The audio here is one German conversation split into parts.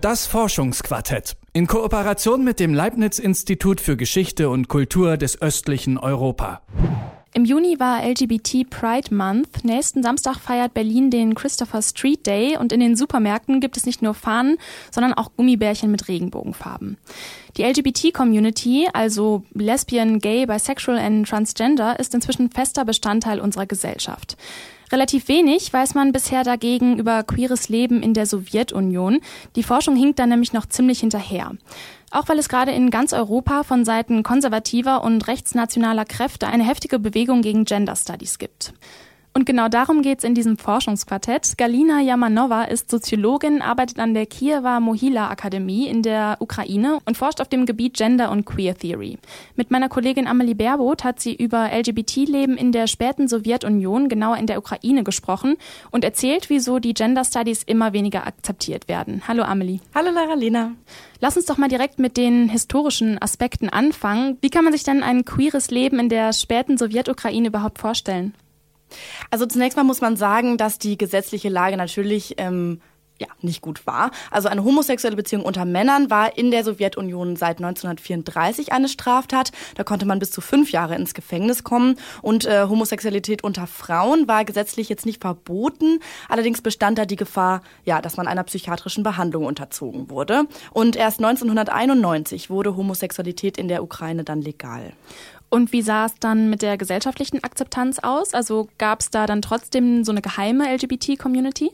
Das Forschungsquartett in Kooperation mit dem Leibniz Institut für Geschichte und Kultur des östlichen Europa. Im Juni war LGBT Pride Month. Nächsten Samstag feiert Berlin den Christopher Street Day und in den Supermärkten gibt es nicht nur Fahnen, sondern auch Gummibärchen mit Regenbogenfarben. Die LGBT-Community, also Lesbian, Gay, Bisexual und Transgender, ist inzwischen fester Bestandteil unserer Gesellschaft. Relativ wenig weiß man bisher dagegen über queeres Leben in der Sowjetunion. Die Forschung hinkt da nämlich noch ziemlich hinterher. Auch weil es gerade in ganz Europa von Seiten konservativer und rechtsnationaler Kräfte eine heftige Bewegung gegen Gender Studies gibt. Und genau darum geht's in diesem Forschungsquartett. Galina Yamanova ist Soziologin, arbeitet an der Kiewer Mohila Akademie in der Ukraine und forscht auf dem Gebiet Gender und Queer Theory. Mit meiner Kollegin Amelie Berbot hat sie über LGBT-Leben in der späten Sowjetunion, genauer in der Ukraine, gesprochen und erzählt, wieso die Gender Studies immer weniger akzeptiert werden. Hallo Amelie. Hallo Lara Lass uns doch mal direkt mit den historischen Aspekten anfangen. Wie kann man sich denn ein queeres Leben in der späten Sowjetukraine überhaupt vorstellen? Also zunächst mal muss man sagen, dass die gesetzliche Lage natürlich ähm, ja, nicht gut war. Also eine homosexuelle Beziehung unter Männern war in der Sowjetunion seit 1934 eine Straftat. Da konnte man bis zu fünf Jahre ins Gefängnis kommen. Und äh, Homosexualität unter Frauen war gesetzlich jetzt nicht verboten. Allerdings bestand da die Gefahr, ja, dass man einer psychiatrischen Behandlung unterzogen wurde. Und erst 1991 wurde Homosexualität in der Ukraine dann legal. Und wie sah es dann mit der gesellschaftlichen Akzeptanz aus? Also gab es da dann trotzdem so eine geheime LGBT-Community?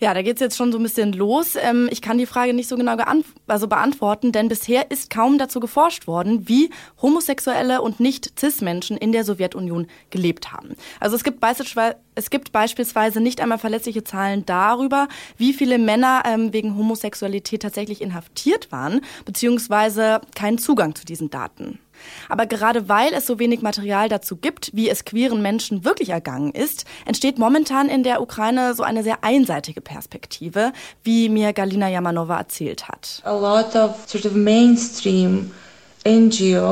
Ja, da geht's jetzt schon so ein bisschen los. Ähm, ich kann die Frage nicht so genau also beantworten, denn bisher ist kaum dazu geforscht worden, wie homosexuelle und nicht cis-Menschen in der Sowjetunion gelebt haben. Also es gibt, beispielsweise, es gibt beispielsweise nicht einmal verlässliche Zahlen darüber, wie viele Männer ähm, wegen Homosexualität tatsächlich inhaftiert waren, beziehungsweise keinen Zugang zu diesen Daten. Aber gerade weil es so wenig Material dazu gibt, wie es queeren Menschen wirklich ergangen ist, entsteht momentan in der Ukraine so eine sehr einseitige Perspektive, wie mir Galina Yamanova erzählt hat. A lot of sort of mainstream Gerade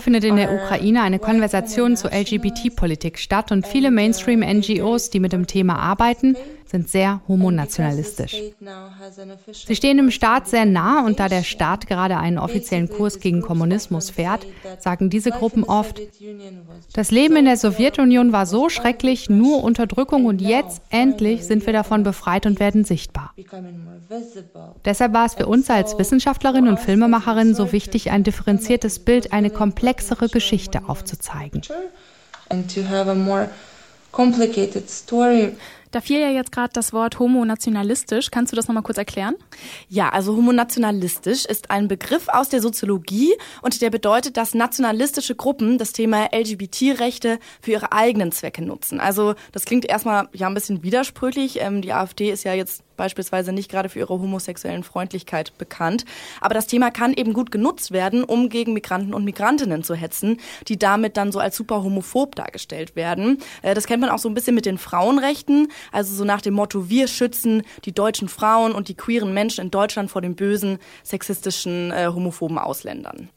findet in der Ukraine eine Konversation zur LGBT-Politik statt und viele Mainstream-NGOs, die mit dem Thema arbeiten, sind sehr homonationalistisch. Sie stehen dem Staat sehr nah und da der Staat gerade einen offiziellen Kurs gegen Kommunismus fährt, sagen diese Gruppen oft, das Leben in der Sowjetunion war so schrecklich, nur Unterdrückung und jetzt endlich sind wir davon befreit und werden sichtbar. Deshalb war es für uns als Wissenschaftlerin und Filmemacherin so wichtig, ein differenziertes Bild, eine komplexere Geschichte aufzuzeigen. Da fiel ja jetzt gerade das Wort homonationalistisch. Kannst du das nochmal kurz erklären? Ja, also homonationalistisch ist ein Begriff aus der Soziologie und der bedeutet, dass nationalistische Gruppen das Thema LGBT-Rechte für ihre eigenen Zwecke nutzen. Also das klingt erstmal ja ein bisschen widersprüchlich. Ähm, die AfD ist ja jetzt beispielsweise nicht gerade für ihre homosexuellen Freundlichkeit bekannt. Aber das Thema kann eben gut genutzt werden, um gegen Migranten und Migrantinnen zu hetzen, die damit dann so als super homophob dargestellt werden. Äh, das kennt man auch so ein bisschen mit den Frauenrechten. Also so nach dem Motto, wir schützen die deutschen Frauen und die queeren Menschen in Deutschland vor den bösen, sexistischen, äh, homophoben Ausländern.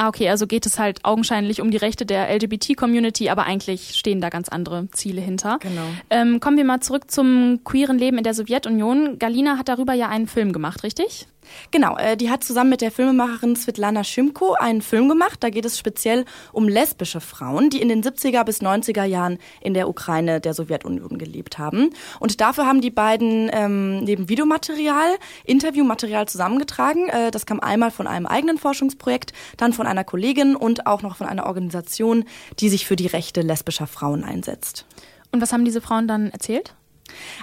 Ah, okay, also geht es halt augenscheinlich um die Rechte der LGBT-Community, aber eigentlich stehen da ganz andere Ziele hinter. Genau. Ähm, kommen wir mal zurück zum queeren Leben in der Sowjetunion. Galina hat darüber ja einen Film gemacht, richtig? Genau, äh, die hat zusammen mit der Filmemacherin Svetlana Schimko einen Film gemacht. Da geht es speziell um lesbische Frauen, die in den 70er bis 90er Jahren in der Ukraine der Sowjetunion gelebt haben. Und dafür haben die beiden ähm, neben Videomaterial Interviewmaterial zusammengetragen. Äh, das kam einmal von einem eigenen Forschungsprojekt, dann von einer Kollegin und auch noch von einer Organisation, die sich für die Rechte lesbischer Frauen einsetzt. Und was haben diese Frauen dann erzählt?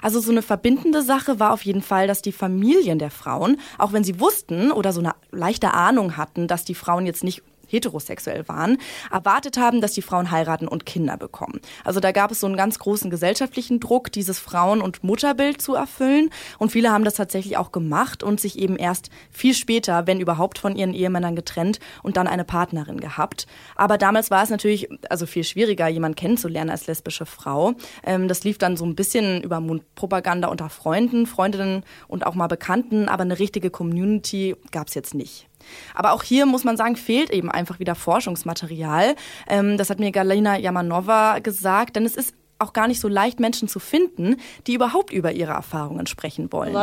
Also so eine verbindende Sache war auf jeden Fall, dass die Familien der Frauen, auch wenn sie wussten oder so eine leichte Ahnung hatten, dass die Frauen jetzt nicht heterosexuell waren, erwartet haben, dass die Frauen heiraten und Kinder bekommen. Also da gab es so einen ganz großen gesellschaftlichen Druck, dieses Frauen- und Mutterbild zu erfüllen. Und viele haben das tatsächlich auch gemacht und sich eben erst viel später, wenn überhaupt, von ihren Ehemännern getrennt und dann eine Partnerin gehabt. Aber damals war es natürlich also viel schwieriger, jemanden kennenzulernen als lesbische Frau. Ähm, das lief dann so ein bisschen über Mundpropaganda unter Freunden, Freundinnen und auch mal Bekannten, aber eine richtige Community gab es jetzt nicht. Aber auch hier muss man sagen, fehlt eben einfach wieder Forschungsmaterial. Ähm, das hat mir Galina Yamanova gesagt, denn es ist auch gar nicht so leicht, Menschen zu finden, die überhaupt über ihre Erfahrungen sprechen wollen.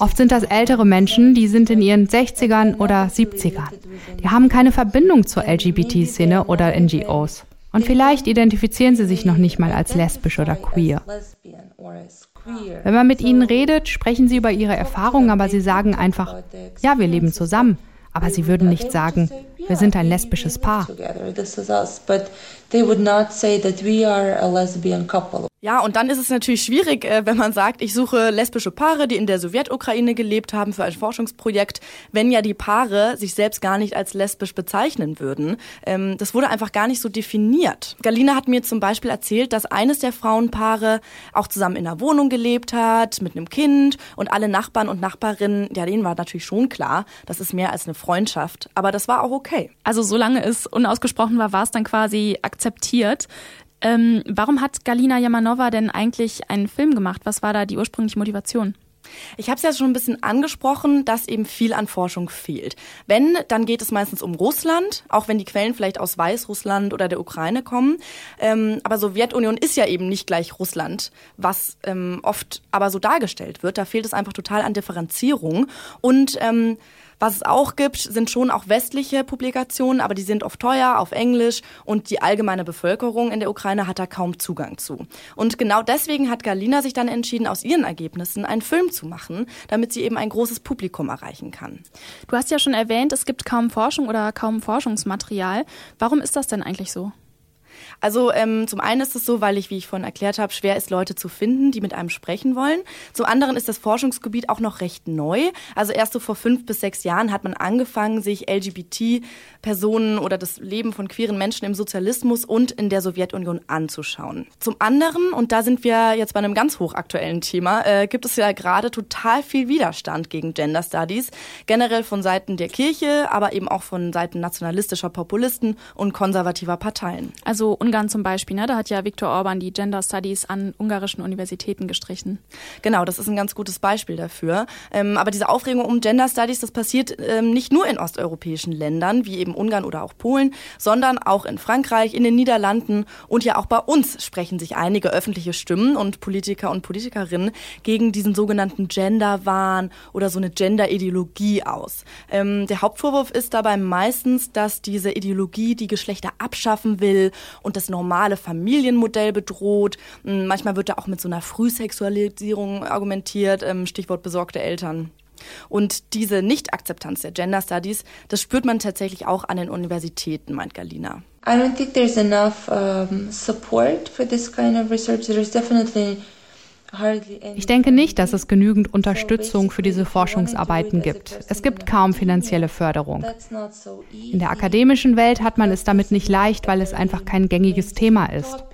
Oft sind das ältere Menschen, die sind in ihren 60ern oder 70ern. Die haben keine Verbindung zur LGBT-Szene oder NGOs. Und vielleicht identifizieren sie sich noch nicht mal als lesbisch oder queer. Wenn man mit ihnen redet, sprechen sie über ihre Erfahrungen, aber sie sagen einfach, ja, wir leben zusammen. Aber sie würden nicht sagen, wir sind ein lesbisches Paar. Ja, und dann ist es natürlich schwierig, äh, wenn man sagt, ich suche lesbische Paare, die in der Sowjetukraine gelebt haben für ein Forschungsprojekt, wenn ja die Paare sich selbst gar nicht als lesbisch bezeichnen würden. Ähm, das wurde einfach gar nicht so definiert. Galina hat mir zum Beispiel erzählt, dass eines der Frauenpaare auch zusammen in einer Wohnung gelebt hat, mit einem Kind und alle Nachbarn und Nachbarinnen, ja, denen war natürlich schon klar, das ist mehr als eine Freundschaft. Aber das war auch okay. Also solange es unausgesprochen war, war es dann quasi akzeptiert. Ähm, warum hat Galina Jamanova denn eigentlich einen Film gemacht? Was war da die ursprüngliche Motivation? Ich habe es ja schon ein bisschen angesprochen, dass eben viel an Forschung fehlt. Wenn, dann geht es meistens um Russland, auch wenn die Quellen vielleicht aus Weißrussland oder der Ukraine kommen. Ähm, aber Sowjetunion ist ja eben nicht gleich Russland, was ähm, oft aber so dargestellt wird. Da fehlt es einfach total an Differenzierung. Und ähm, was es auch gibt, sind schon auch westliche Publikationen, aber die sind oft teuer auf Englisch und die allgemeine Bevölkerung in der Ukraine hat da kaum Zugang zu. Und genau deswegen hat Galina sich dann entschieden, aus ihren Ergebnissen einen Film zu machen, damit sie eben ein großes Publikum erreichen kann. Du hast ja schon erwähnt, es gibt kaum Forschung oder kaum Forschungsmaterial. Warum ist das denn eigentlich so? Also ähm, zum einen ist es so, weil ich, wie ich vorhin erklärt habe, schwer ist, Leute zu finden, die mit einem sprechen wollen. Zum anderen ist das Forschungsgebiet auch noch recht neu. Also erst so vor fünf bis sechs Jahren hat man angefangen, sich LGBT-Personen oder das Leben von queeren Menschen im Sozialismus und in der Sowjetunion anzuschauen. Zum anderen, und da sind wir jetzt bei einem ganz hochaktuellen Thema, äh, gibt es ja gerade total viel Widerstand gegen Gender Studies, generell von Seiten der Kirche, aber eben auch von Seiten nationalistischer Populisten und konservativer Parteien. Also Ungarn zum Beispiel, ne? da hat ja Viktor Orban die Gender Studies an ungarischen Universitäten gestrichen. Genau, das ist ein ganz gutes Beispiel dafür. Ähm, aber diese Aufregung um Gender Studies, das passiert ähm, nicht nur in osteuropäischen Ländern, wie eben Ungarn oder auch Polen, sondern auch in Frankreich, in den Niederlanden und ja auch bei uns sprechen sich einige öffentliche Stimmen und Politiker und Politikerinnen gegen diesen sogenannten Gender-Wahn oder so eine Gender-Ideologie aus. Ähm, der Hauptvorwurf ist dabei meistens, dass diese Ideologie die Geschlechter abschaffen will und das normale Familienmodell bedroht. Hm, manchmal wird da auch mit so einer Frühsexualisierung argumentiert, ähm, Stichwort besorgte Eltern. Und diese Nicht-Akzeptanz der Gender Studies, das spürt man tatsächlich auch an den Universitäten, meint Galina. I don't think there's enough um, support for this kind of research. There's definitely ich denke nicht, dass es genügend Unterstützung für diese Forschungsarbeiten gibt. Es gibt kaum finanzielle Förderung. In der akademischen Welt hat man es damit nicht leicht, weil es einfach kein gängiges Thema ist.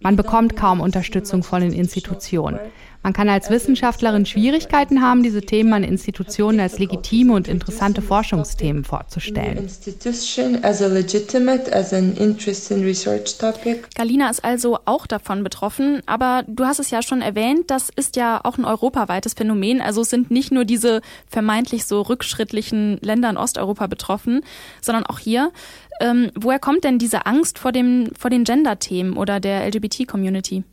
Man bekommt kaum Unterstützung von den Institutionen. Man kann als Wissenschaftlerin Schwierigkeiten haben, diese Themen an Institutionen als legitime und interessante Forschungsthemen vorzustellen. Galina ist also auch davon betroffen, aber du hast es ja schon erwähnt, das ist ja auch ein europaweites Phänomen. Also es sind nicht nur diese vermeintlich so rückschrittlichen Länder in Osteuropa betroffen, sondern auch hier. Ähm, woher kommt denn diese Angst vor, dem, vor den Gender-Themen oder der LGBT-Community?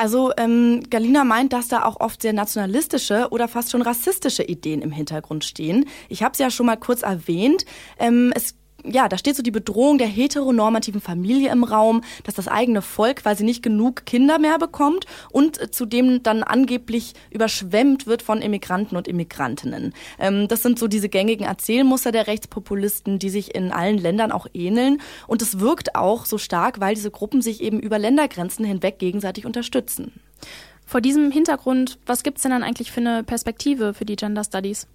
Also ähm, Galina meint, dass da auch oft sehr nationalistische oder fast schon rassistische Ideen im Hintergrund stehen. Ich habe es ja schon mal kurz erwähnt. Ähm, es ja, da steht so die Bedrohung der heteronormativen Familie im Raum, dass das eigene Volk quasi nicht genug Kinder mehr bekommt und äh, zudem dann angeblich überschwemmt wird von Immigranten und Immigrantinnen. Ähm, das sind so diese gängigen Erzählmuster der Rechtspopulisten, die sich in allen Ländern auch ähneln. Und es wirkt auch so stark, weil diese Gruppen sich eben über Ländergrenzen hinweg gegenseitig unterstützen. Vor diesem Hintergrund, was gibt's denn dann eigentlich für eine Perspektive für die Gender Studies?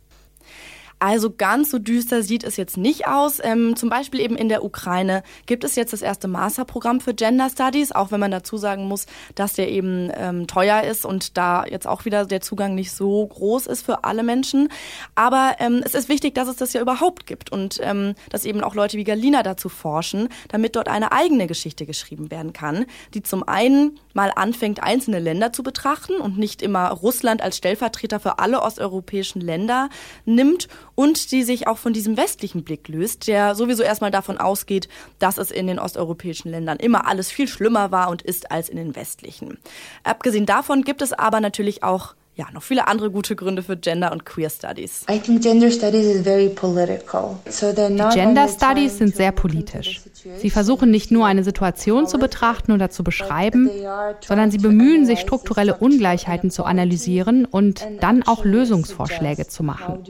Also ganz so düster sieht es jetzt nicht aus. Ähm, zum Beispiel eben in der Ukraine gibt es jetzt das erste Masterprogramm für Gender Studies, auch wenn man dazu sagen muss, dass der eben ähm, teuer ist und da jetzt auch wieder der Zugang nicht so groß ist für alle Menschen. Aber ähm, es ist wichtig, dass es das ja überhaupt gibt und ähm, dass eben auch Leute wie Galina dazu forschen, damit dort eine eigene Geschichte geschrieben werden kann, die zum einen mal anfängt, einzelne Länder zu betrachten und nicht immer Russland als Stellvertreter für alle osteuropäischen Länder nimmt und die sich auch von diesem westlichen Blick löst, der sowieso erstmal davon ausgeht, dass es in den osteuropäischen Ländern immer alles viel schlimmer war und ist als in den westlichen. Abgesehen davon gibt es aber natürlich auch ja, noch viele andere gute Gründe für Gender und Queer Studies. I think gender studies is very political. So Die Gender Studies sind sehr politisch. Sie versuchen nicht nur eine Situation zu betrachten oder zu beschreiben, sondern sie bemühen sich, strukturelle Ungleichheiten zu analysieren und dann auch Lösungsvorschläge zu machen.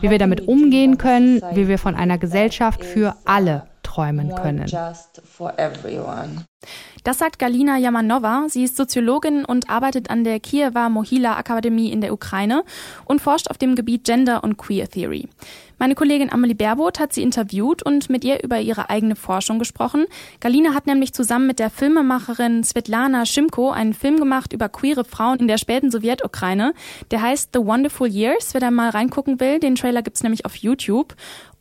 Wie wir damit umgehen können, wie wir von einer Gesellschaft für alle träumen können. Das sagt Galina Yamanova. Sie ist Soziologin und arbeitet an der Kiewer Mohila Akademie in der Ukraine und forscht auf dem Gebiet Gender und Queer Theory. Meine Kollegin Amelie Berbot hat sie interviewt und mit ihr über ihre eigene Forschung gesprochen. Galina hat nämlich zusammen mit der Filmemacherin Svetlana Schimko einen Film gemacht über queere Frauen in der späten Sowjetukraine. Der heißt The Wonderful Years. Wer da mal reingucken will, den Trailer gibt's nämlich auf YouTube.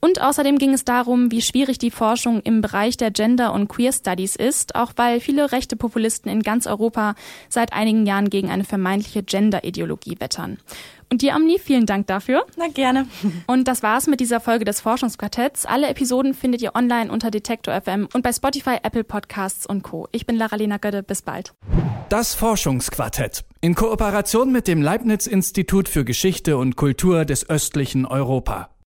Und außerdem ging es darum, wie schwierig die Forschung im Bereich der Gender- und Queer Studies ist, auch weil viele rechte Populisten in ganz Europa seit einigen Jahren gegen eine vermeintliche Gender-Ideologie wettern. Und dir, Amni, vielen Dank dafür. Na gerne. Und das war's mit dieser Folge des Forschungsquartetts. Alle Episoden findet ihr online unter Detektor FM und bei Spotify, Apple Podcasts und Co. Ich bin Lara-Lena Götte. Bis bald. Das Forschungsquartett. In Kooperation mit dem Leibniz-Institut für Geschichte und Kultur des östlichen Europa.